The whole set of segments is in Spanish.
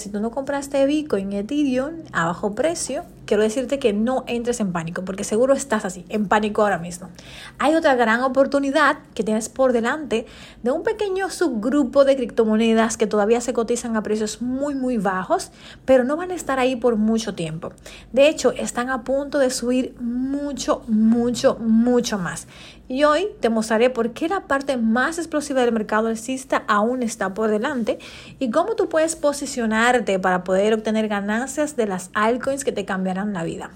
Si tú no compraste Bitcoin Ethereum a bajo precio, quiero decirte que no entres en pánico, porque seguro estás así, en pánico ahora mismo. Hay otra gran oportunidad que tienes por delante de un pequeño subgrupo de criptomonedas que todavía se cotizan a precios muy, muy bajos, pero no van a estar ahí por mucho tiempo. De hecho, están a punto de subir mucho, mucho, mucho más. Y hoy te mostraré por qué la parte más explosiva del mercado alcista aún está por delante y cómo tú puedes posicionarte para poder obtener ganancias de las altcoins que te cambiarán la vida.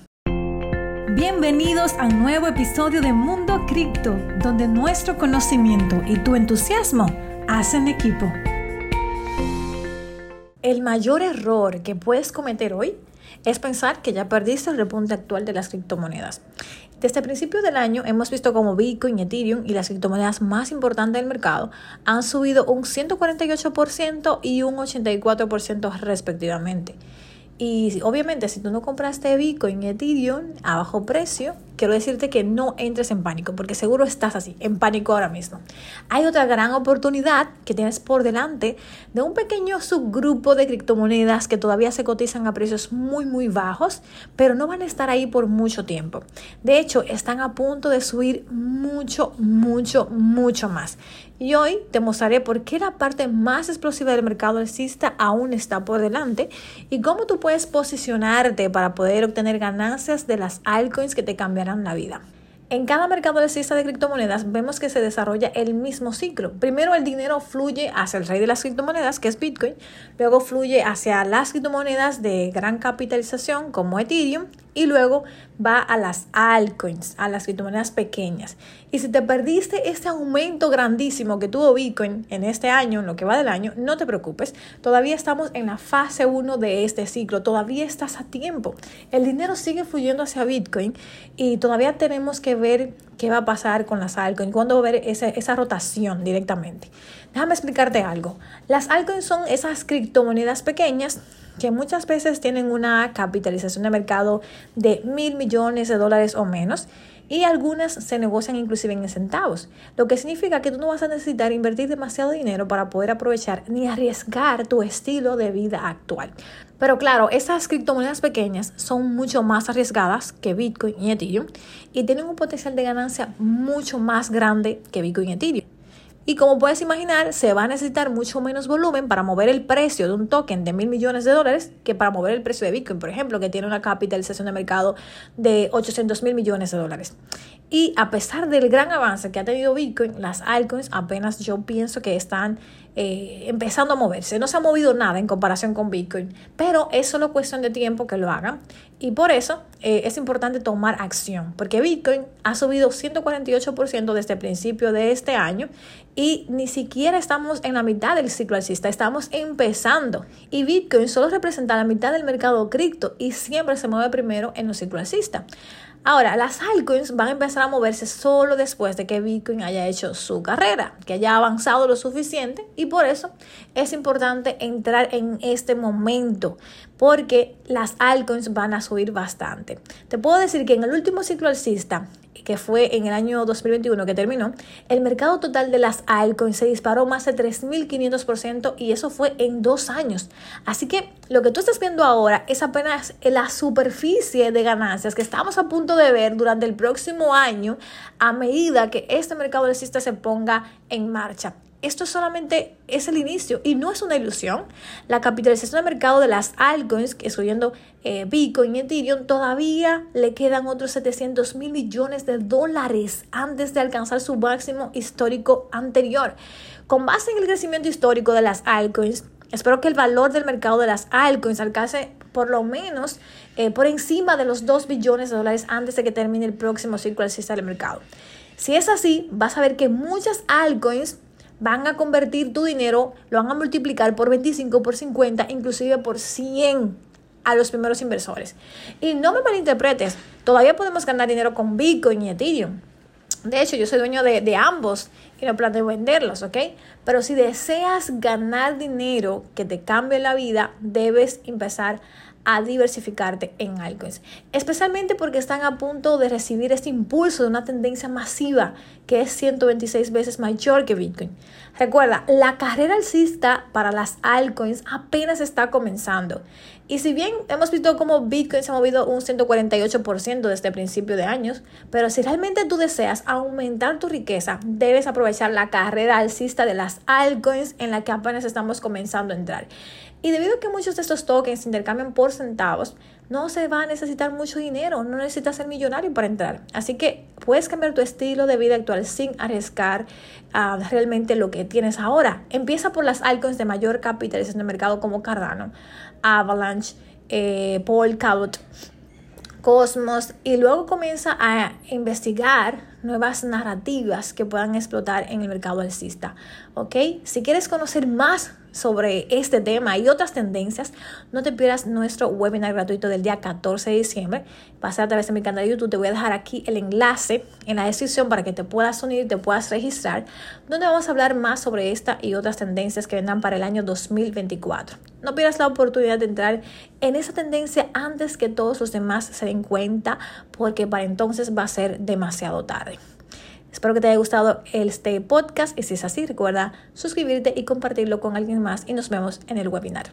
Bienvenidos a un nuevo episodio de Mundo Cripto, donde nuestro conocimiento y tu entusiasmo hacen equipo. El mayor error que puedes cometer hoy es pensar que ya perdiste el repunte actual de las criptomonedas. Desde el principio del año hemos visto como Bitcoin, Ethereum y las criptomonedas más importantes del mercado han subido un 148% y un 84% respectivamente. Y obviamente si tú no compraste Bitcoin Ethereum a bajo precio, quiero decirte que no entres en pánico, porque seguro estás así, en pánico ahora mismo. Hay otra gran oportunidad que tienes por delante de un pequeño subgrupo de criptomonedas que todavía se cotizan a precios muy, muy bajos, pero no van a estar ahí por mucho tiempo. De hecho, están a punto de subir mucho, mucho, mucho más. Y hoy te mostraré por qué la parte más explosiva del mercado alcista aún está por delante y cómo tú puedes posicionarte para poder obtener ganancias de las altcoins que te cambiarán la vida. En cada mercado alcista de criptomonedas vemos que se desarrolla el mismo ciclo. Primero el dinero fluye hacia el rey de las criptomonedas, que es Bitcoin, luego fluye hacia las criptomonedas de gran capitalización como Ethereum y luego va a las altcoins, a las criptomonedas pequeñas. Y si te perdiste este aumento grandísimo que tuvo Bitcoin en este año, en lo que va del año, no te preocupes. Todavía estamos en la fase 1 de este ciclo, todavía estás a tiempo. El dinero sigue fluyendo hacia Bitcoin y todavía tenemos que ver qué va a pasar con las altcoins, cuándo va a ver esa, esa rotación directamente. Déjame explicarte algo. Las altcoins son esas criptomonedas pequeñas que muchas veces tienen una capitalización de mercado de mil millones de dólares o menos y algunas se negocian inclusive en centavos, lo que significa que tú no vas a necesitar invertir demasiado dinero para poder aprovechar ni arriesgar tu estilo de vida actual. Pero claro, esas criptomonedas pequeñas son mucho más arriesgadas que Bitcoin y Ethereum y tienen un potencial de ganancia mucho más grande que Bitcoin y Ethereum. Y como puedes imaginar, se va a necesitar mucho menos volumen para mover el precio de un token de mil millones de dólares que para mover el precio de Bitcoin, por ejemplo, que tiene una capitalización de mercado de 800 mil millones de dólares. Y a pesar del gran avance que ha tenido Bitcoin, las altcoins apenas yo pienso que están eh, empezando a moverse. No se ha movido nada en comparación con Bitcoin, pero es solo cuestión de tiempo que lo hagan. Y por eso eh, es importante tomar acción, porque Bitcoin ha subido 148% desde el principio de este año y ni siquiera estamos en la mitad del ciclo alcista, estamos empezando. Y Bitcoin solo representa la mitad del mercado cripto y siempre se mueve primero en los ciclo alcista. Ahora, las altcoins van a empezar a moverse solo después de que Bitcoin haya hecho su carrera, que haya avanzado lo suficiente y por eso es importante entrar en este momento porque las altcoins van a subir bastante. Te puedo decir que en el último ciclo alcista que fue en el año 2021 que terminó, el mercado total de las altcoins se disparó más de 3.500% y eso fue en dos años. Así que lo que tú estás viendo ahora es apenas la superficie de ganancias que estamos a punto de ver durante el próximo año a medida que este mercado alcista se ponga en marcha esto solamente es el inicio y no es una ilusión. La capitalización de mercado de las altcoins, excluyendo eh, Bitcoin y Ethereum, todavía le quedan otros 700 mil millones de dólares antes de alcanzar su máximo histórico anterior. Con base en el crecimiento histórico de las altcoins, espero que el valor del mercado de las altcoins alcance por lo menos eh, por encima de los 2 billones de dólares antes de que termine el próximo ciclo alcista del mercado. Si es así, vas a ver que muchas altcoins van a convertir tu dinero, lo van a multiplicar por 25, por 50, inclusive por 100 a los primeros inversores. Y no me malinterpretes, todavía podemos ganar dinero con Bitcoin y Ethereum. De hecho, yo soy dueño de, ambos y no planeo venderlos, ¿ok? Pero si deseas ganar dinero que te cambie la vida, debes empezar a diversificarte en altcoins, especialmente porque están a punto de recibir este impulso de una tendencia masiva que es 126 veces mayor que Bitcoin. Recuerda, la carrera alcista para las altcoins apenas está comenzando. Y si bien hemos visto cómo Bitcoin se ha movido un 148% desde principio de años, pero si realmente tú deseas aumentar tu riqueza, debes aprovechar la carrera alcista de las altcoins en la que apenas estamos comenzando a entrar. Y debido a que muchos de estos tokens se intercambian por centavos, no se va a necesitar mucho dinero, no necesitas ser millonario para entrar. Así que puedes cambiar tu estilo de vida actual sin arriesgar uh, realmente lo que tienes ahora. Empieza por las altcoins de mayor capitalización de mercado como Cardano, Avalanche, eh, Polkadot, Cosmos y luego comienza a investigar nuevas narrativas que puedan explotar en el mercado alcista. ¿Ok? Si quieres conocer más sobre este tema y otras tendencias, no te pierdas nuestro webinar gratuito del día 14 de diciembre. Pasa a través de mi canal de YouTube, te voy a dejar aquí el enlace en la descripción para que te puedas unir te puedas registrar, donde vamos a hablar más sobre esta y otras tendencias que vendrán para el año 2024. No pierdas la oportunidad de entrar en esa tendencia antes que todos los demás se den cuenta, porque para entonces va a ser demasiado tarde. Espero que te haya gustado este podcast y si es así, recuerda suscribirte y compartirlo con alguien más y nos vemos en el webinar.